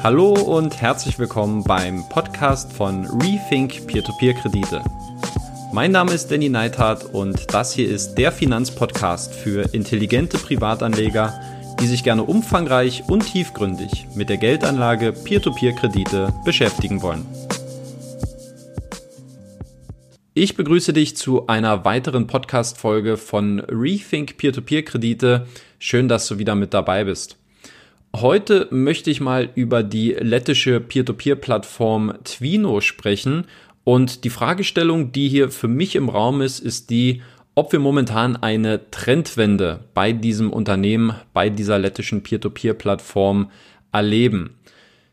Hallo und herzlich willkommen beim Podcast von Rethink Peer-to-Peer-Kredite. Mein Name ist Danny Neithardt und das hier ist der Finanzpodcast für intelligente Privatanleger, die sich gerne umfangreich und tiefgründig mit der Geldanlage Peer-to-Peer-Kredite beschäftigen wollen. Ich begrüße dich zu einer weiteren Podcast-Folge von Rethink Peer-to-Peer-Kredite. Schön, dass du wieder mit dabei bist. Heute möchte ich mal über die lettische Peer-to-Peer-Plattform Twino sprechen. Und die Fragestellung, die hier für mich im Raum ist, ist die, ob wir momentan eine Trendwende bei diesem Unternehmen, bei dieser lettischen Peer-to-Peer-Plattform erleben.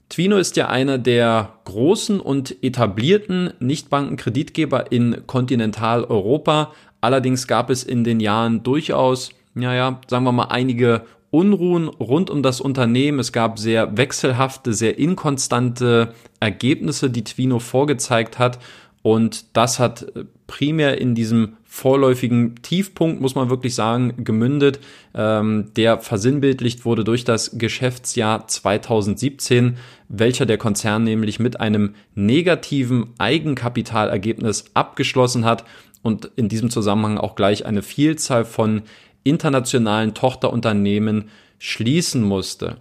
Twino ist ja einer der großen und etablierten Nichtbankenkreditgeber in Kontinentaleuropa. Allerdings gab es in den Jahren durchaus, naja, sagen wir mal, einige Unruhen rund um das Unternehmen. Es gab sehr wechselhafte, sehr inkonstante Ergebnisse, die Twino vorgezeigt hat. Und das hat primär in diesem vorläufigen Tiefpunkt, muss man wirklich sagen, gemündet, ähm, der versinnbildlicht wurde durch das Geschäftsjahr 2017, welcher der Konzern nämlich mit einem negativen Eigenkapitalergebnis abgeschlossen hat und in diesem Zusammenhang auch gleich eine Vielzahl von internationalen Tochterunternehmen schließen musste.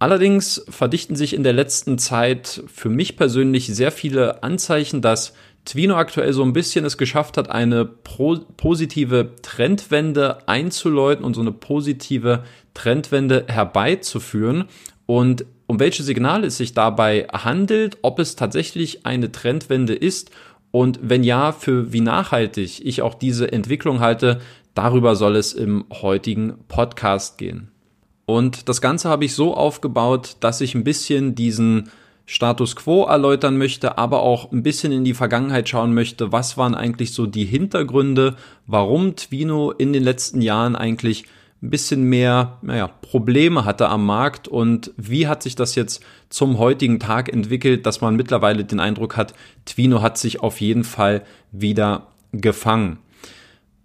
Allerdings verdichten sich in der letzten Zeit für mich persönlich sehr viele Anzeichen, dass Twino aktuell so ein bisschen es geschafft hat, eine positive Trendwende einzuläuten und so eine positive Trendwende herbeizuführen. Und um welche Signale es sich dabei handelt, ob es tatsächlich eine Trendwende ist und wenn ja, für wie nachhaltig ich auch diese Entwicklung halte, darüber soll es im heutigen Podcast gehen. Und das Ganze habe ich so aufgebaut, dass ich ein bisschen diesen Status quo erläutern möchte, aber auch ein bisschen in die Vergangenheit schauen möchte, was waren eigentlich so die Hintergründe, warum Twino in den letzten Jahren eigentlich ein bisschen mehr naja, Probleme hatte am Markt und wie hat sich das jetzt zum heutigen Tag entwickelt, dass man mittlerweile den Eindruck hat, Twino hat sich auf jeden Fall wieder gefangen.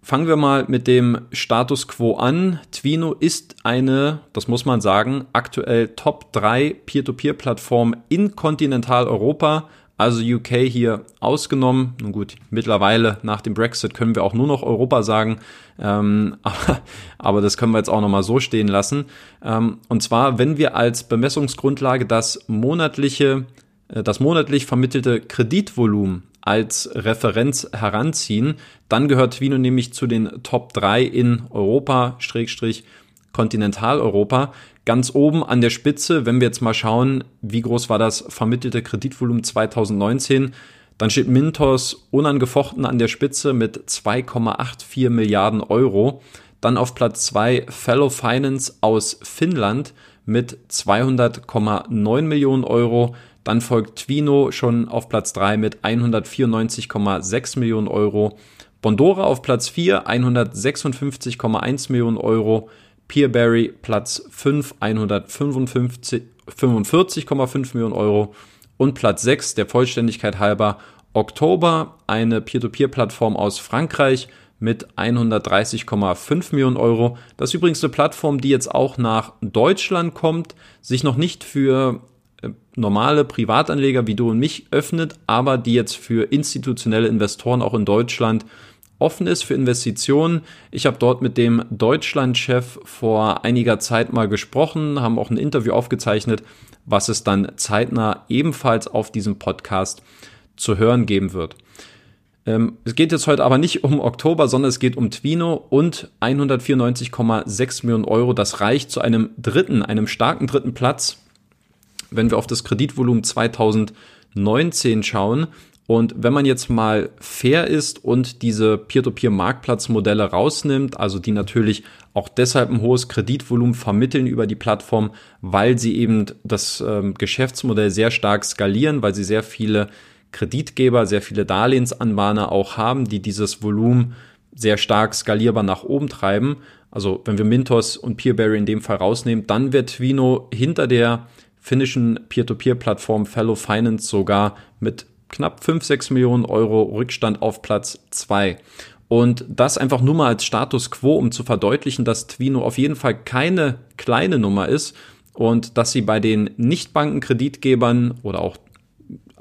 Fangen wir mal mit dem Status quo an. Twino ist eine, das muss man sagen, aktuell Top 3 Peer-to-Peer-Plattform in Kontinentaleuropa, also UK hier ausgenommen. Nun gut, mittlerweile nach dem Brexit können wir auch nur noch Europa sagen, ähm, aber, aber, das können wir jetzt auch nochmal so stehen lassen. Ähm, und zwar, wenn wir als Bemessungsgrundlage das monatliche, äh, das monatlich vermittelte Kreditvolumen als Referenz heranziehen, dann gehört Twino nämlich zu den Top 3 in Europa, Schrägstrich Kontinentaleuropa. Ganz oben an der Spitze, wenn wir jetzt mal schauen, wie groß war das vermittelte Kreditvolumen 2019, dann steht Mintos unangefochten an der Spitze mit 2,84 Milliarden Euro. Dann auf Platz 2 Fellow Finance aus Finnland mit 200,9 Millionen Euro. Dann folgt Twino schon auf Platz 3 mit 194,6 Millionen Euro. Bondora auf Platz 4, 156,1 Millionen Euro. Peerberry Platz 5, 145,5 Millionen Euro. Und Platz 6, der Vollständigkeit halber, Oktober, eine Peer-to-Peer-Plattform aus Frankreich mit 130,5 Millionen Euro. Das ist übrigens eine Plattform, die jetzt auch nach Deutschland kommt, sich noch nicht für normale Privatanleger wie du und mich öffnet, aber die jetzt für institutionelle Investoren auch in Deutschland offen ist für Investitionen. Ich habe dort mit dem Deutschlandchef vor einiger Zeit mal gesprochen, haben auch ein Interview aufgezeichnet, was es dann zeitnah ebenfalls auf diesem Podcast zu hören geben wird. Ähm, es geht jetzt heute aber nicht um Oktober, sondern es geht um Twino und 194,6 Millionen Euro. Das reicht zu einem dritten, einem starken dritten Platz wenn wir auf das Kreditvolumen 2019 schauen, und wenn man jetzt mal fair ist und diese Peer-to-Peer-Marktplatzmodelle rausnimmt, also die natürlich auch deshalb ein hohes Kreditvolumen vermitteln über die Plattform, weil sie eben das ähm, Geschäftsmodell sehr stark skalieren, weil sie sehr viele Kreditgeber, sehr viele Darlehensanbahner auch haben, die dieses Volumen sehr stark skalierbar nach oben treiben. Also wenn wir Mintos und Peerberry in dem Fall rausnehmen, dann wird Twino hinter der finnischen Peer-to-Peer-Plattform Fellow Finance sogar mit knapp 5, 6 Millionen Euro Rückstand auf Platz 2. Und das einfach nur mal als Status quo, um zu verdeutlichen, dass Twino auf jeden Fall keine kleine Nummer ist. und dass sie bei den Nichtbankenkreditgebern oder auch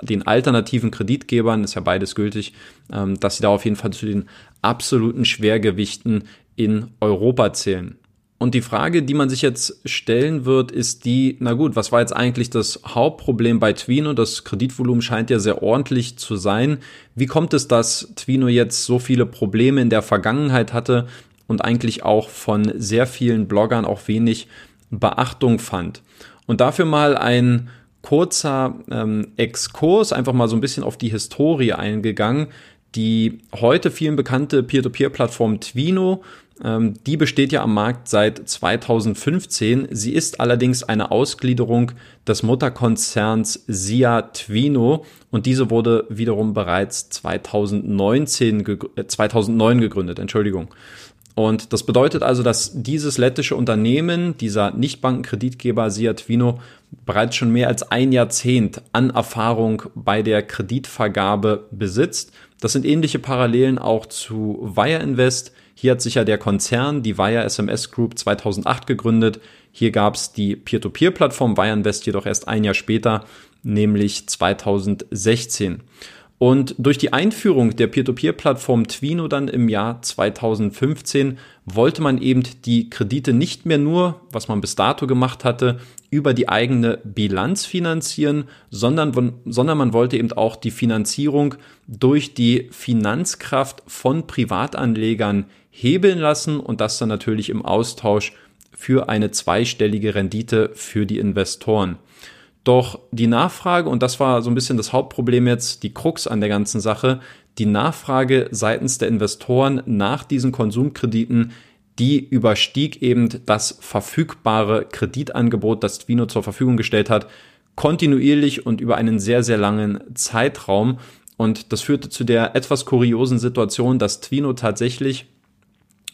den alternativen Kreditgebern, ist ja beides gültig, ähm, dass sie da auf jeden Fall zu den absoluten Schwergewichten in Europa zählen. Und die Frage, die man sich jetzt stellen wird, ist die, na gut, was war jetzt eigentlich das Hauptproblem bei Twino? Das Kreditvolumen scheint ja sehr ordentlich zu sein. Wie kommt es, dass Twino jetzt so viele Probleme in der Vergangenheit hatte und eigentlich auch von sehr vielen Bloggern auch wenig Beachtung fand? Und dafür mal ein kurzer ähm, Exkurs, einfach mal so ein bisschen auf die Historie eingegangen. Die heute vielen bekannte Peer-to-Peer-Plattform Twino die besteht ja am Markt seit 2015. Sie ist allerdings eine Ausgliederung des Mutterkonzerns Sia Twino und diese wurde wiederum bereits 2019, 2009 äh, gegründet. Entschuldigung. Und das bedeutet also, dass dieses lettische Unternehmen, dieser Nichtbankenkreditgeber Sia Twino, bereits schon mehr als ein Jahrzehnt an Erfahrung bei der Kreditvergabe besitzt. Das sind ähnliche Parallelen auch zu Wire Invest, hier hat sich ja der Konzern, die Wire SMS Group 2008 gegründet. Hier gab es die Peer-to-Peer-Plattform Wireinvest jedoch erst ein Jahr später, nämlich 2016. Und durch die Einführung der Peer-to-Peer-Plattform Twino dann im Jahr 2015 wollte man eben die Kredite nicht mehr nur, was man bis dato gemacht hatte, über die eigene Bilanz finanzieren, sondern, sondern man wollte eben auch die Finanzierung durch die Finanzkraft von Privatanlegern hebeln lassen und das dann natürlich im Austausch für eine zweistellige Rendite für die Investoren. Doch die Nachfrage, und das war so ein bisschen das Hauptproblem jetzt, die Krux an der ganzen Sache, die Nachfrage seitens der Investoren nach diesen Konsumkrediten, die überstieg eben das verfügbare Kreditangebot, das Twino zur Verfügung gestellt hat, kontinuierlich und über einen sehr, sehr langen Zeitraum. Und das führte zu der etwas kuriosen Situation, dass Twino tatsächlich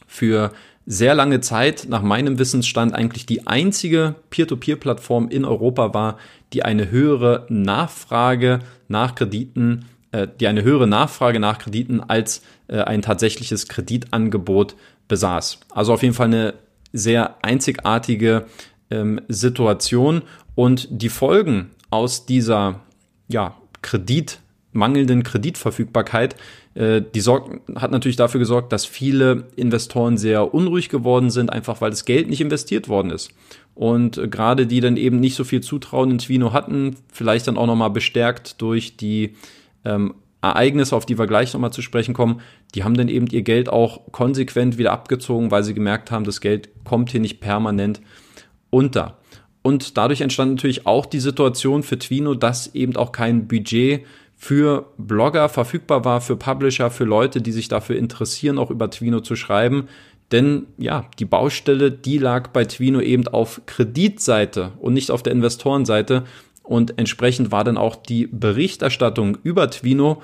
für sehr lange Zeit nach meinem Wissensstand eigentlich die einzige Peer-to-Peer-Plattform in Europa war, die eine höhere Nachfrage nach Krediten, äh, die eine höhere Nachfrage nach Krediten als äh, ein tatsächliches Kreditangebot besaß. Also auf jeden Fall eine sehr einzigartige ähm, Situation und die Folgen aus dieser ja, Kredit mangelnden Kreditverfügbarkeit, die sorgt, hat natürlich dafür gesorgt, dass viele Investoren sehr unruhig geworden sind, einfach weil das Geld nicht investiert worden ist. Und äh, gerade die dann eben nicht so viel Zutrauen in Twino hatten, vielleicht dann auch nochmal bestärkt durch die ähm, Ereignisse, auf die wir gleich nochmal zu sprechen kommen, die haben dann eben ihr Geld auch konsequent wieder abgezogen, weil sie gemerkt haben, das Geld kommt hier nicht permanent unter. Und dadurch entstand natürlich auch die Situation für Twino, dass eben auch kein Budget für Blogger verfügbar war, für Publisher, für Leute, die sich dafür interessieren, auch über Twino zu schreiben. Denn ja, die Baustelle, die lag bei Twino eben auf Kreditseite und nicht auf der Investorenseite. Und entsprechend war dann auch die Berichterstattung über Twino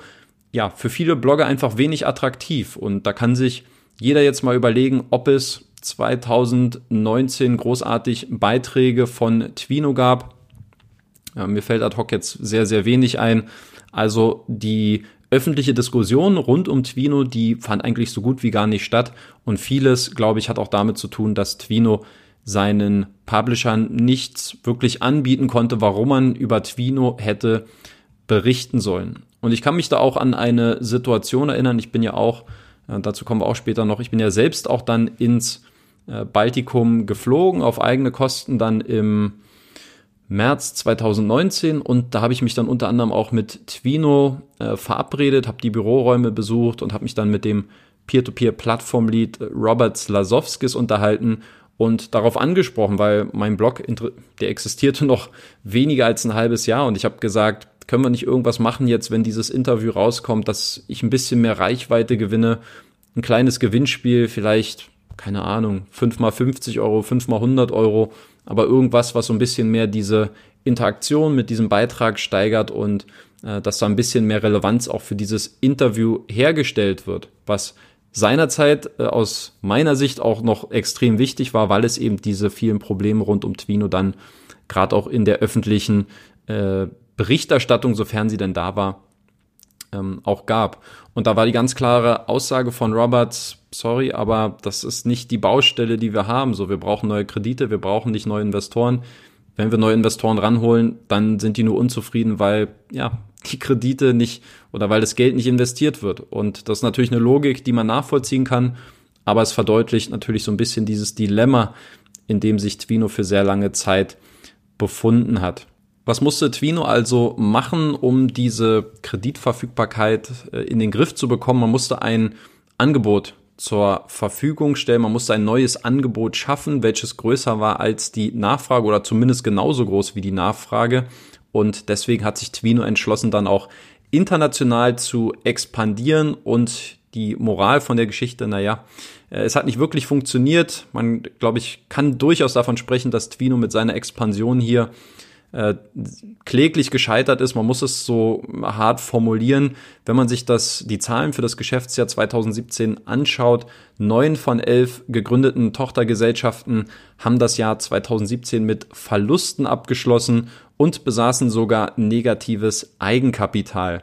ja für viele Blogger einfach wenig attraktiv. Und da kann sich jeder jetzt mal überlegen, ob es 2019 großartig Beiträge von Twino gab. Ja, mir fällt ad hoc jetzt sehr, sehr wenig ein. Also die öffentliche Diskussion rund um Twino, die fand eigentlich so gut wie gar nicht statt. Und vieles, glaube ich, hat auch damit zu tun, dass Twino seinen Publishern nichts wirklich anbieten konnte, warum man über Twino hätte berichten sollen. Und ich kann mich da auch an eine Situation erinnern. Ich bin ja auch, äh, dazu kommen wir auch später noch, ich bin ja selbst auch dann ins äh, Baltikum geflogen, auf eigene Kosten dann im März 2019 und da habe ich mich dann unter anderem auch mit Twino äh, verabredet, habe die Büroräume besucht und habe mich dann mit dem Peer-to-Peer-Plattform-Lead Robert Slasowskis unterhalten und darauf angesprochen, weil mein Blog, der existierte noch weniger als ein halbes Jahr und ich habe gesagt, können wir nicht irgendwas machen jetzt, wenn dieses Interview rauskommt, dass ich ein bisschen mehr Reichweite gewinne, ein kleines Gewinnspiel, vielleicht, keine Ahnung, 5 mal 50 Euro, 5 mal 100 Euro, aber irgendwas, was so ein bisschen mehr diese Interaktion mit diesem Beitrag steigert und äh, dass da ein bisschen mehr Relevanz auch für dieses Interview hergestellt wird, was seinerzeit äh, aus meiner Sicht auch noch extrem wichtig war, weil es eben diese vielen Probleme rund um Twino dann gerade auch in der öffentlichen äh, Berichterstattung, sofern sie denn da war, ähm, auch gab. Und da war die ganz klare Aussage von Roberts, sorry, aber das ist nicht die Baustelle, die wir haben. So, wir brauchen neue Kredite, wir brauchen nicht neue Investoren. wenn wir neue Investoren ranholen, dann sind die nur unzufrieden, weil ja die Kredite nicht oder weil das Geld nicht investiert wird. Und das ist natürlich eine Logik, die man nachvollziehen kann, aber es verdeutlicht natürlich so ein bisschen dieses Dilemma, in dem sich Twino für sehr lange Zeit befunden hat. Was musste Twino also machen, um diese Kreditverfügbarkeit äh, in den Griff zu bekommen? Man musste ein Angebot zur Verfügung stellen. Man musste ein neues Angebot schaffen, welches größer war als die Nachfrage oder zumindest genauso groß wie die Nachfrage. Und deswegen hat sich Twino entschlossen, dann auch international zu expandieren und die Moral von der Geschichte, naja, äh, es hat nicht wirklich funktioniert. Man, glaube ich, kann durchaus davon sprechen, dass Twino mit seiner Expansion hier äh, kläglich gescheitert ist. Man muss es so hart formulieren. Wenn man sich das, die Zahlen für das Geschäftsjahr 2017 anschaut, neun von elf gegründeten Tochtergesellschaften haben das Jahr 2017 mit Verlusten abgeschlossen und besaßen sogar negatives Eigenkapital.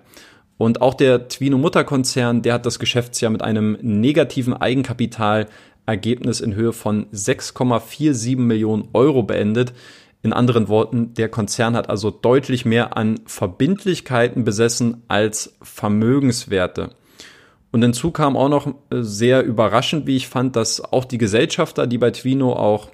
Und auch der Twino Mutterkonzern, der hat das Geschäftsjahr mit einem negativen Eigenkapitalergebnis in Höhe von 6,47 Millionen Euro beendet. In anderen Worten, der Konzern hat also deutlich mehr an Verbindlichkeiten besessen als Vermögenswerte. Und hinzu kam auch noch äh, sehr überraschend, wie ich fand, dass auch die Gesellschafter, die bei Twino auch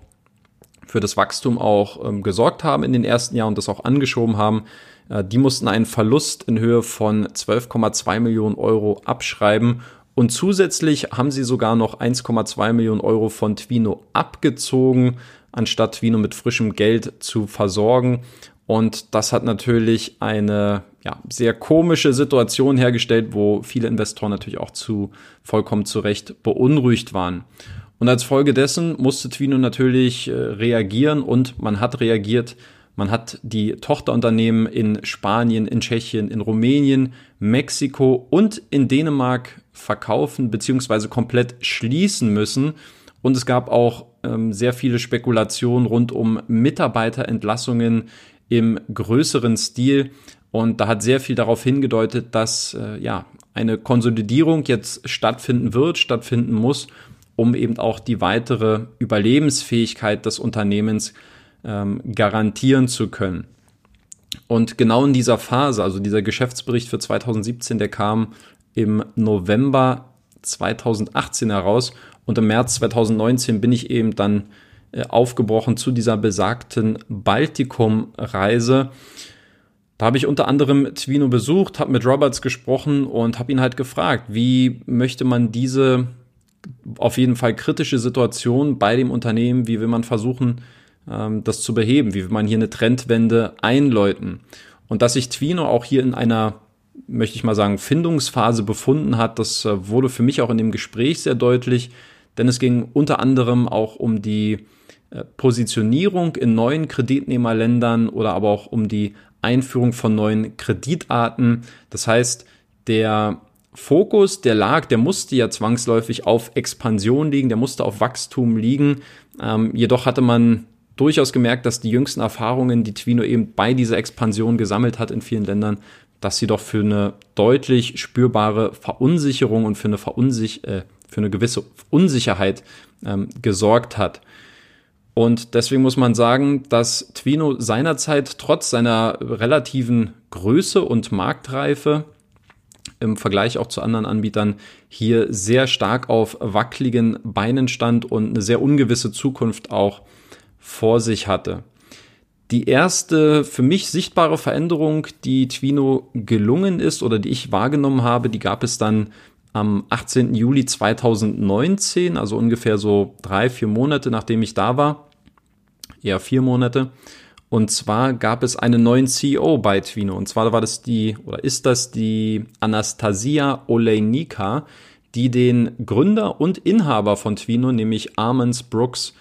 für das Wachstum auch ähm, gesorgt haben in den ersten Jahren und das auch angeschoben haben, äh, die mussten einen Verlust in Höhe von 12,2 Millionen Euro abschreiben. Und zusätzlich haben sie sogar noch 1,2 Millionen Euro von Twino abgezogen, anstatt Vino mit frischem Geld zu versorgen. Und das hat natürlich eine ja, sehr komische Situation hergestellt, wo viele Investoren natürlich auch zu vollkommen zu Recht beunruhigt waren. Und als Folge dessen musste Twino natürlich äh, reagieren und man hat reagiert. Man hat die Tochterunternehmen in Spanien, in Tschechien, in Rumänien, Mexiko und in Dänemark verkaufen bzw. komplett schließen müssen. Und es gab auch ähm, sehr viele Spekulationen rund um Mitarbeiterentlassungen im größeren Stil. Und da hat sehr viel darauf hingedeutet, dass äh, ja eine Konsolidierung jetzt stattfinden wird, stattfinden muss, um eben auch die weitere Überlebensfähigkeit des Unternehmens ähm, garantieren zu können. Und genau in dieser Phase, also dieser Geschäftsbericht für 2017, der kam im November 2018 heraus und im März 2019 bin ich eben dann äh, aufgebrochen zu dieser besagten Baltikum-Reise. Da habe ich unter anderem Twino besucht, habe mit Roberts gesprochen und habe ihn halt gefragt, wie möchte man diese auf jeden Fall kritische Situation bei dem Unternehmen, wie will man versuchen, ähm, das zu beheben, wie will man hier eine Trendwende einläuten. Und dass sich Twino auch hier in einer, möchte ich mal sagen, Findungsphase befunden hat, das äh, wurde für mich auch in dem Gespräch sehr deutlich denn es ging unter anderem auch um die äh, Positionierung in neuen Kreditnehmerländern oder aber auch um die Einführung von neuen Kreditarten. Das heißt, der Fokus, der lag, der musste ja zwangsläufig auf Expansion liegen, der musste auf Wachstum liegen. Ähm, jedoch hatte man durchaus gemerkt, dass die jüngsten Erfahrungen, die Twino eben bei dieser Expansion gesammelt hat in vielen Ländern, dass sie doch für eine deutlich spürbare Verunsicherung und für eine Verunsich äh, für eine gewisse Unsicherheit ähm, gesorgt hat. Und deswegen muss man sagen, dass Twino seinerzeit trotz seiner relativen Größe und Marktreife im Vergleich auch zu anderen Anbietern hier sehr stark auf wackeligen Beinen stand und eine sehr ungewisse Zukunft auch vor sich hatte. Die erste für mich sichtbare Veränderung, die Twino gelungen ist oder die ich wahrgenommen habe, die gab es dann am 18. Juli 2019, also ungefähr so drei, vier Monate nachdem ich da war, eher vier Monate. Und zwar gab es einen neuen CEO bei Twino. Und zwar war das die, oder ist das die Anastasia Olejnika, die den Gründer und Inhaber von Twino, nämlich Armans Brooks,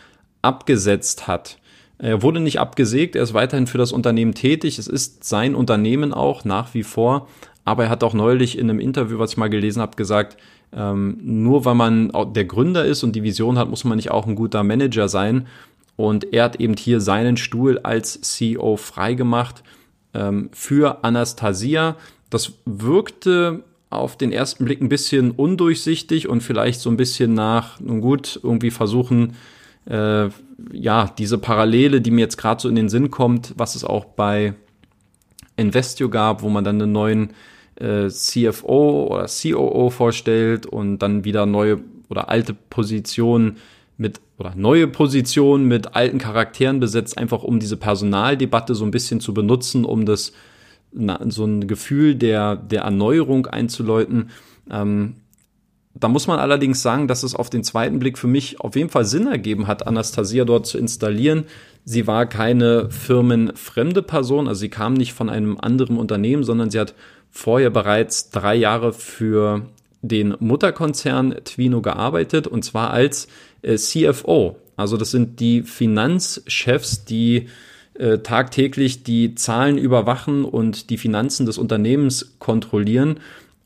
abgesetzt hat. Er wurde nicht abgesägt, er ist weiterhin für das Unternehmen tätig. Es ist sein Unternehmen auch nach wie vor, aber er hat auch neulich in einem Interview, was ich mal gelesen habe, gesagt, ähm, nur weil man der Gründer ist und die Vision hat, muss man nicht auch ein guter Manager sein. Und er hat eben hier seinen Stuhl als CEO freigemacht ähm, für Anastasia. Das wirkte auf den ersten Blick ein bisschen undurchsichtig und vielleicht so ein bisschen nach, nun gut, irgendwie versuchen, äh, ja, diese Parallele, die mir jetzt gerade so in den Sinn kommt, was es auch bei Investio gab, wo man dann einen neuen äh, CFO oder COO vorstellt und dann wieder neue oder alte Positionen mit oder neue Positionen mit alten Charakteren besetzt, einfach um diese Personaldebatte so ein bisschen zu benutzen, um das na, so ein Gefühl der, der Erneuerung einzuläuten. Ähm, da muss man allerdings sagen, dass es auf den zweiten Blick für mich auf jeden Fall Sinn ergeben hat, Anastasia dort zu installieren. Sie war keine firmenfremde Person, also sie kam nicht von einem anderen Unternehmen, sondern sie hat vorher bereits drei Jahre für den Mutterkonzern Twino gearbeitet und zwar als äh, CFO. Also das sind die Finanzchefs, die äh, tagtäglich die Zahlen überwachen und die Finanzen des Unternehmens kontrollieren.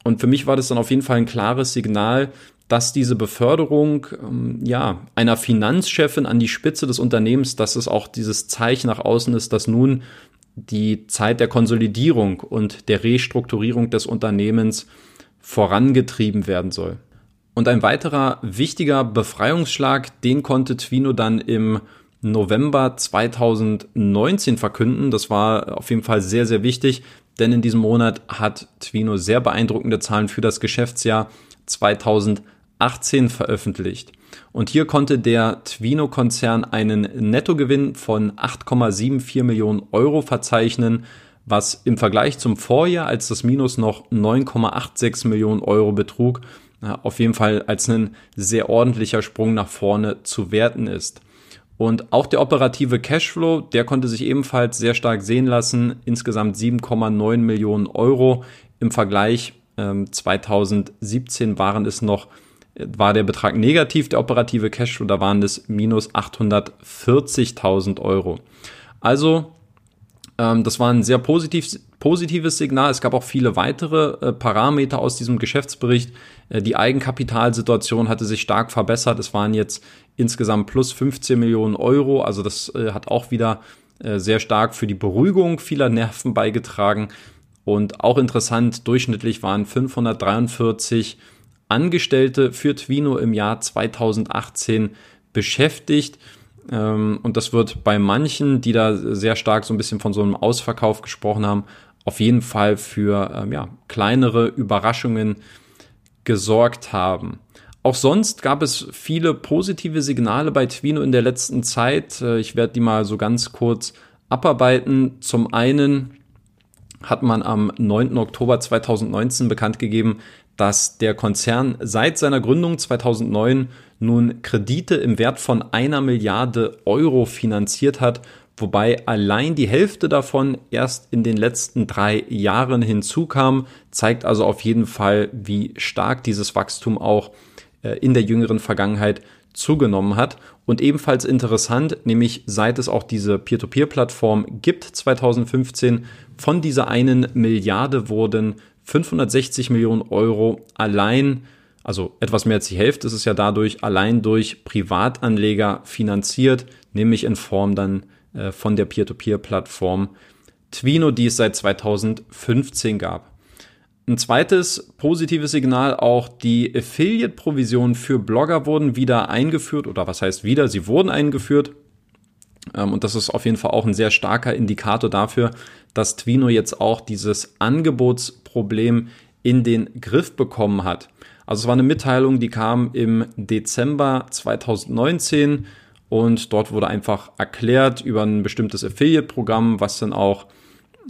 Und für mich war das dann auf jeden Fall ein klares Signal, dass diese Beförderung ähm, ja einer Finanzchefin an die Spitze des Unternehmens, dass es auch dieses Zeichen nach außen ist, dass nun die Zeit der Konsolidierung und der Restrukturierung des Unternehmens vorangetrieben werden soll. Und ein weiterer wichtiger Befreiungsschlag, den konnte Twino dann im November 2019 verkünden. Das war auf jeden Fall sehr, sehr wichtig, denn in diesem Monat hat Twino sehr beeindruckende Zahlen für das Geschäftsjahr 2018 veröffentlicht. Und hier konnte der Twino-Konzern einen Nettogewinn von 8,74 Millionen Euro verzeichnen, was im Vergleich zum Vorjahr, als das Minus noch 9,86 Millionen Euro betrug, auf jeden Fall als ein sehr ordentlicher Sprung nach vorne zu werten ist. Und auch der operative Cashflow, der konnte sich ebenfalls sehr stark sehen lassen. Insgesamt 7,9 Millionen Euro. Im Vergleich ähm, 2017 waren es noch, war der Betrag negativ, der operative Cashflow, da waren es minus 840.000 Euro. Also, ähm, das war ein sehr positiv, positives Signal. Es gab auch viele weitere äh, Parameter aus diesem Geschäftsbericht. Äh, die Eigenkapitalsituation hatte sich stark verbessert. Es waren jetzt insgesamt plus 15 Millionen Euro. Also das äh, hat auch wieder äh, sehr stark für die Beruhigung vieler Nerven beigetragen. Und auch interessant, durchschnittlich waren 543 Angestellte für Twino im Jahr 2018 beschäftigt. Ähm, und das wird bei manchen, die da sehr stark so ein bisschen von so einem Ausverkauf gesprochen haben, auf jeden Fall für ähm, ja, kleinere Überraschungen gesorgt haben. Auch sonst gab es viele positive Signale bei Twino in der letzten Zeit. Äh, ich werde die mal so ganz kurz abarbeiten. Zum einen hat man am 9. Oktober 2019 bekannt gegeben, dass der Konzern seit seiner Gründung 2009 nun Kredite im Wert von einer Milliarde Euro finanziert hat, wobei allein die Hälfte davon erst in den letzten drei Jahren hinzukam, zeigt also auf jeden Fall, wie stark dieses Wachstum auch äh, in der jüngeren Vergangenheit zugenommen hat. Und ebenfalls interessant, nämlich seit es auch diese Peer-to-Peer-Plattform gibt, 2015, von dieser einen Milliarde wurden 560 Millionen Euro allein, also etwas mehr als die Hälfte ist es ja dadurch, allein durch Privatanleger finanziert, nämlich in Form dann äh, von der Peer-to-Peer-Plattform Twino, die es seit 2015 gab. Ein zweites positives Signal, auch die Affiliate-Provisionen für Blogger wurden wieder eingeführt oder was heißt wieder, sie wurden eingeführt. Ähm, und das ist auf jeden Fall auch ein sehr starker Indikator dafür, dass Twino jetzt auch dieses Angebotsproblem in den Griff bekommen hat. Also es war eine Mitteilung, die kam im Dezember 2019 und dort wurde einfach erklärt über ein bestimmtes Affiliate-Programm, was dann auch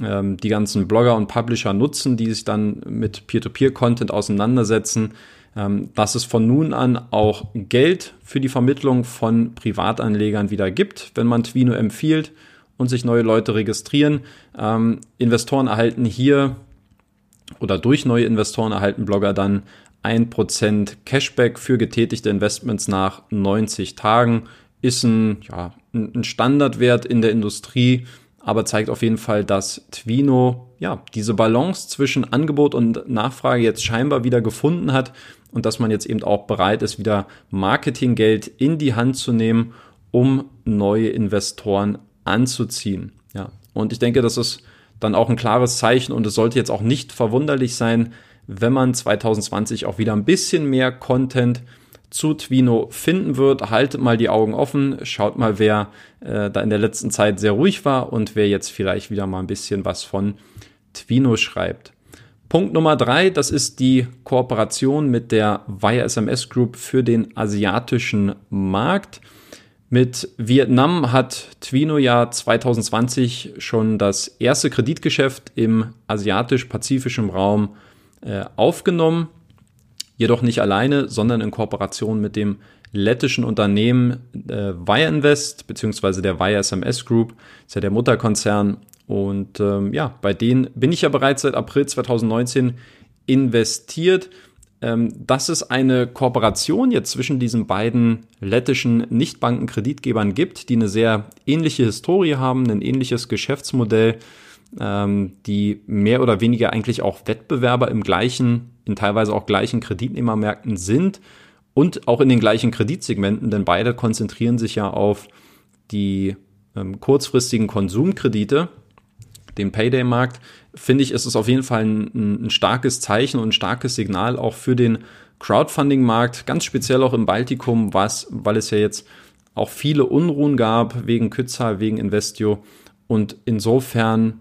ähm, die ganzen Blogger und Publisher nutzen, die sich dann mit Peer-to-Peer-Content auseinandersetzen, ähm, dass es von nun an auch Geld für die Vermittlung von Privatanlegern wieder gibt, wenn man Twino empfiehlt und sich neue Leute registrieren. Ähm, Investoren erhalten hier oder durch neue Investoren erhalten Blogger dann 1% Cashback für getätigte Investments nach 90 Tagen. Ist ein, ja, ein Standardwert in der Industrie, aber zeigt auf jeden Fall, dass Twino ja diese Balance zwischen Angebot und Nachfrage jetzt scheinbar wieder gefunden hat und dass man jetzt eben auch bereit ist, wieder Marketinggeld in die Hand zu nehmen, um neue Investoren anzuziehen. Ja, und ich denke, das ist dann auch ein klares Zeichen und es sollte jetzt auch nicht verwunderlich sein, wenn man 2020 auch wieder ein bisschen mehr Content zu Twino finden wird. Haltet mal die Augen offen, schaut mal, wer äh, da in der letzten Zeit sehr ruhig war und wer jetzt vielleicht wieder mal ein bisschen was von Twino schreibt. Punkt Nummer drei, das ist die Kooperation mit der Via SMS Group für den asiatischen Markt. Mit Vietnam hat Twino ja 2020 schon das erste Kreditgeschäft im asiatisch-pazifischen Raum äh, aufgenommen. Jedoch nicht alleine, sondern in Kooperation mit dem lettischen Unternehmen äh, Via Invest bzw. der Via SMS Group, ist ja der Mutterkonzern und ähm, ja, bei denen bin ich ja bereits seit April 2019 investiert. Ähm, dass es eine Kooperation jetzt zwischen diesen beiden lettischen Nichtbankenkreditgebern gibt, die eine sehr ähnliche Historie haben, ein ähnliches Geschäftsmodell, ähm, die mehr oder weniger eigentlich auch Wettbewerber im gleichen, in teilweise auch gleichen Kreditnehmermärkten sind und auch in den gleichen Kreditsegmenten, denn beide konzentrieren sich ja auf die ähm, kurzfristigen Konsumkredite dem Payday-Markt, finde ich, ist es auf jeden Fall ein, ein starkes Zeichen und ein starkes Signal auch für den Crowdfunding-Markt, ganz speziell auch im Baltikum, was, weil es ja jetzt auch viele Unruhen gab wegen Kützal, wegen Investio. Und insofern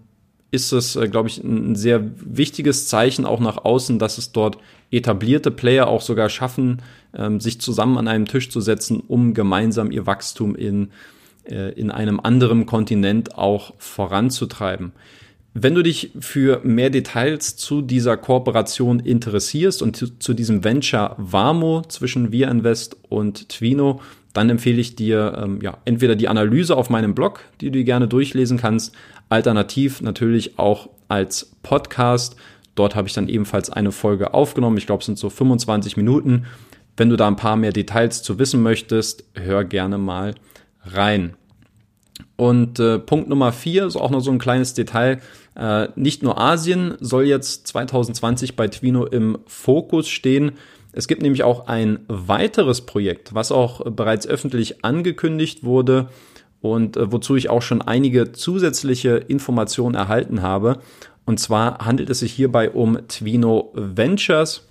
ist es, äh, glaube ich, ein sehr wichtiges Zeichen auch nach außen, dass es dort etablierte Player auch sogar schaffen, ähm, sich zusammen an einem Tisch zu setzen, um gemeinsam ihr Wachstum in äh, in einem anderen Kontinent auch voranzutreiben. Wenn du dich für mehr Details zu dieser Kooperation interessierst und zu, diesem Venture Vamo zwischen Via Invest und Twino, dann empfehle ich dir ähm, ja, entweder die Analyse auf meinem Blog, die du gerne durchlesen kannst, alternativ natürlich auch als Podcast. Dort habe ich dann ebenfalls eine Folge aufgenommen. Ich glaube, es sind so 25 Minuten. Wenn du da ein paar mehr Details zu wissen möchtest, hör gerne mal rein. Und äh, Punkt Nummer vier ist auch noch so ein kleines Detail. Äh, nicht nur Asien soll jetzt 2020 bei Twino im Fokus stehen. Es gibt nämlich auch ein weiteres Projekt, was auch bereits öffentlich angekündigt wurde und äh, wozu ich auch schon einige zusätzliche Informationen erhalten habe. Und zwar handelt es sich hierbei um Twino Ventures.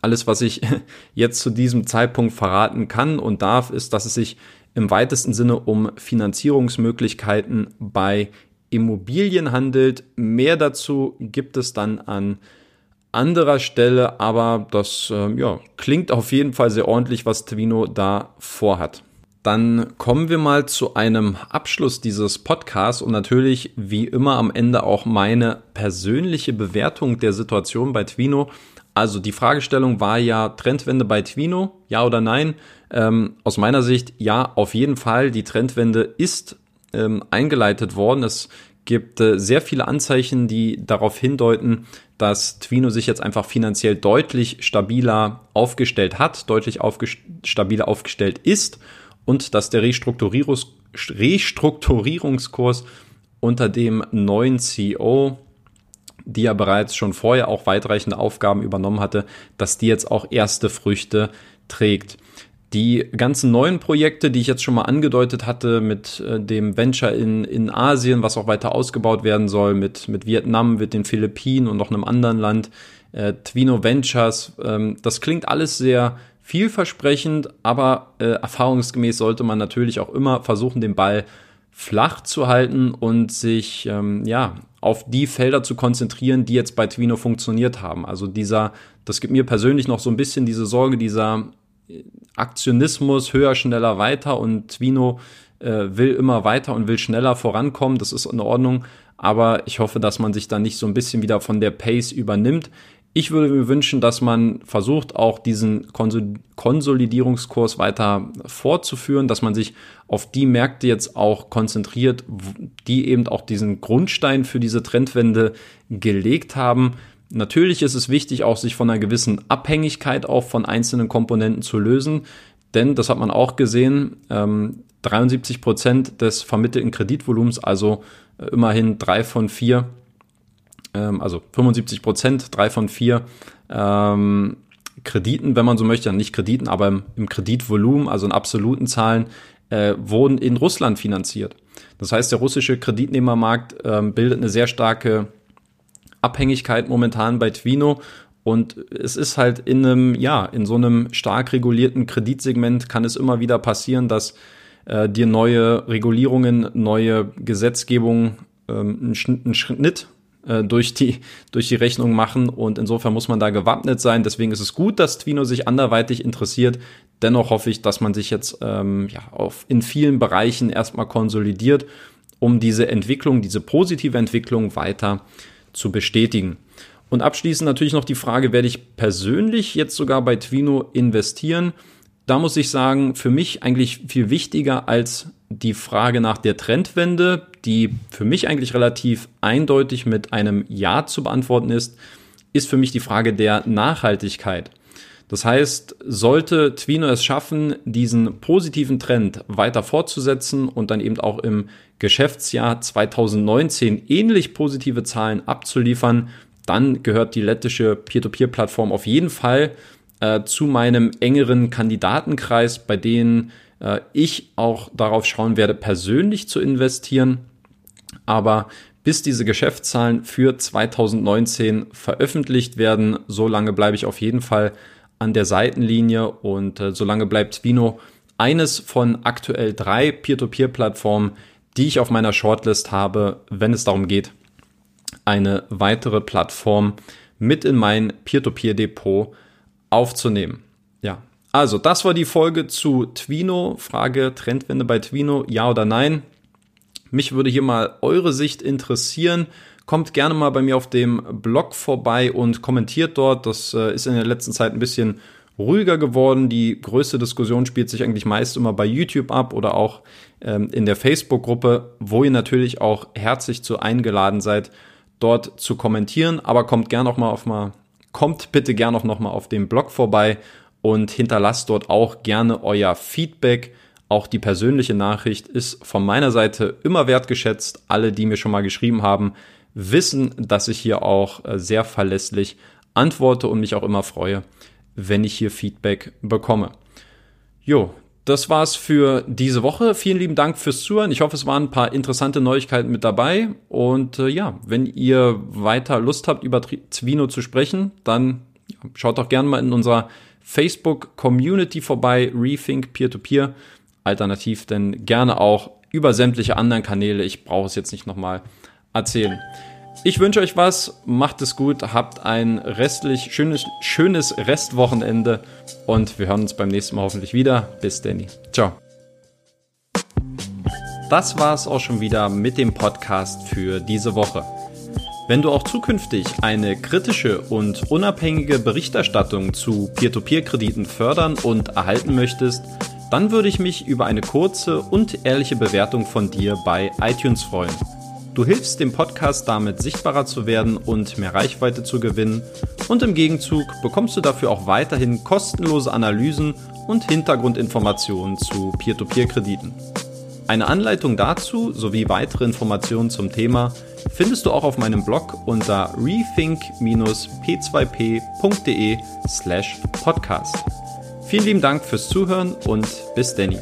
Alles, was ich jetzt zu diesem Zeitpunkt verraten kann und darf, ist, dass es sich im weitesten Sinne um Finanzierungsmöglichkeiten bei Immobilien handelt. Mehr dazu gibt es dann an anderer Stelle, aber das äh, ja, klingt auf jeden Fall sehr ordentlich, was Twino da vorhat. Dann kommen wir mal zu einem Abschluss dieses Podcasts und natürlich wie immer am Ende auch meine persönliche Bewertung der Situation bei Twino. Also die Fragestellung war ja Trendwende bei Twino, ja oder nein? Ähm, aus meiner Sicht ja, auf jeden Fall. Die Trendwende ist ähm, eingeleitet worden. Es gibt äh, sehr viele Anzeichen, die darauf hindeuten, dass Twino sich jetzt einfach finanziell deutlich stabiler aufgestellt hat, deutlich aufgest stabiler aufgestellt ist und dass der Restrukturierungs Restrukturierungskurs unter dem neuen CEO die ja bereits schon vorher auch weitreichende Aufgaben übernommen hatte, dass die jetzt auch erste Früchte trägt. Die ganzen neuen Projekte, die ich jetzt schon mal angedeutet hatte, mit äh, dem Venture in, in Asien, was auch weiter ausgebaut werden soll, mit, mit Vietnam, mit den Philippinen und noch einem anderen Land, äh, Twino Ventures, ähm, das klingt alles sehr vielversprechend, aber äh, erfahrungsgemäß sollte man natürlich auch immer versuchen, den Ball flach zu halten und sich ähm, ja auf die Felder zu konzentrieren, die jetzt bei Twino funktioniert haben. Also dieser, das gibt mir persönlich noch so ein bisschen diese Sorge, dieser Aktionismus höher, schneller, weiter und Twino äh, will immer weiter und will schneller vorankommen. Das ist in Ordnung. Aber ich hoffe, dass man sich da nicht so ein bisschen wieder von der Pace übernimmt. Ich würde mir wünschen, dass man versucht, auch diesen Konsolidierungskurs weiter fortzuführen, dass man sich auf die Märkte jetzt auch konzentriert, die eben auch diesen Grundstein für diese Trendwende gelegt haben. Natürlich ist es wichtig, auch sich von einer gewissen Abhängigkeit auch von einzelnen Komponenten zu lösen, denn das hat man auch gesehen, ähm, 73 Prozent des vermittelten Kreditvolumens, also äh, immerhin drei von vier ähm, also 75 Prozent, drei von vier ähm, Krediten, wenn man so möchte, nicht Krediten, aber im, im Kreditvolumen, also in absoluten Zahlen, äh, wurden in Russland finanziert. Das heißt, der russische Kreditnehmermarkt ähm, bildet eine sehr starke Abhängigkeit momentan bei Twino Und es ist halt in einem, ja, in so einem stark regulierten Kreditsegment kann es immer wieder passieren, dass äh, dir neue Regulierungen, neue Gesetzgebung ähm, einen, einen Schnitt äh, durch die, durch die Rechnung machen und insofern muss man da gewappnet sein. Deswegen ist es gut, dass Twino sich anderweitig interessiert. Dennoch hoffe ich, dass man sich jetzt ähm, ja, auf, in vielen Bereichen erstmal konsolidiert, um diese Entwicklung, diese positive Entwicklung weiter zu bestätigen. Und abschließend natürlich noch die Frage, werde ich persönlich jetzt sogar bei Twino investieren? Da muss ich sagen, für mich eigentlich viel wichtiger als die Frage nach der Trendwende, die für mich eigentlich relativ eindeutig mit einem Ja zu beantworten ist, ist für mich die Frage der Nachhaltigkeit. Das heißt, sollte Twino es schaffen, diesen positiven Trend weiter fortzusetzen und dann eben auch im Geschäftsjahr 2019 ähnlich positive Zahlen abzuliefern, dann gehört die lettische Peer-to-Peer-Plattform auf jeden Fall äh, zu meinem engeren Kandidatenkreis, bei denen äh, ich auch darauf schauen werde, persönlich zu investieren. Aber bis diese Geschäftszahlen für 2019 veröffentlicht werden, so lange bleibe ich auf jeden Fall an der Seitenlinie und äh, solange bleibt Vino eines von aktuell drei Peer-to-Peer-Plattformen, die ich auf meiner Shortlist habe, wenn es darum geht, eine weitere Plattform mit in mein Peer-to-Peer-Depot aufzunehmen. Ja, also das war die Folge zu Twino. Frage Trendwende bei Twino, ja oder nein? Mich würde hier mal eure Sicht interessieren. Kommt gerne mal bei mir auf dem Blog vorbei und kommentiert dort. Das äh, ist in der letzten Zeit ein bisschen ruhiger geworden. Die größte Diskussion spielt sich eigentlich meist immer bei YouTube ab oder auch ähm, in der Facebook-Gruppe, wo ihr natürlich auch herzlich zu eingeladen seid, dort zu kommentieren, aber kommt gerne auch mal auf mal, kommt bitte gerne auch noch mal auf dem Blog vorbei und hinterlasst dort auch gerne euer Feedback. Auch die persönliche Nachricht ist von meiner Seite immer wertgeschätzt. Alle, die mir schon mal geschrieben haben, wissen, dass ich hier auch äh, sehr verlässlich antworte und mich auch immer freue, wenn ich hier Feedback bekomme. Jo, das war's für diese Woche. Vielen lieben Dank fürs Zuhören. Ich hoffe, es waren ein paar interessante Neuigkeiten mit dabei. Und äh, ja, wenn ihr weiter Lust habt, über Zwino zu sprechen, dann schaut doch gerne mal in unserer Facebook-Community vorbei, Rethink Peer-to-Peer. -Peer. Alternativ denn gerne auch über sämtliche anderen Kanäle. Ich brauche es jetzt nicht nochmal erzählen. Ich wünsche euch was, macht es gut, habt ein restlich schönes, schönes Restwochenende und wir hören uns beim nächsten Mal hoffentlich wieder. Bis Danny. Ciao. Das war's auch schon wieder mit dem Podcast für diese Woche. Wenn du auch zukünftig eine kritische und unabhängige Berichterstattung zu Peer-to-Peer-Krediten fördern und erhalten möchtest, dann würde ich mich über eine kurze und ehrliche Bewertung von dir bei iTunes freuen. Du hilfst dem Podcast damit sichtbarer zu werden und mehr Reichweite zu gewinnen und im Gegenzug bekommst du dafür auch weiterhin kostenlose Analysen und Hintergrundinformationen zu Peer-to-Peer-Krediten. Eine Anleitung dazu sowie weitere Informationen zum Thema findest du auch auf meinem Blog unter rethink-p2p.de slash podcast. Vielen lieben Dank fürs Zuhören und bis Danny.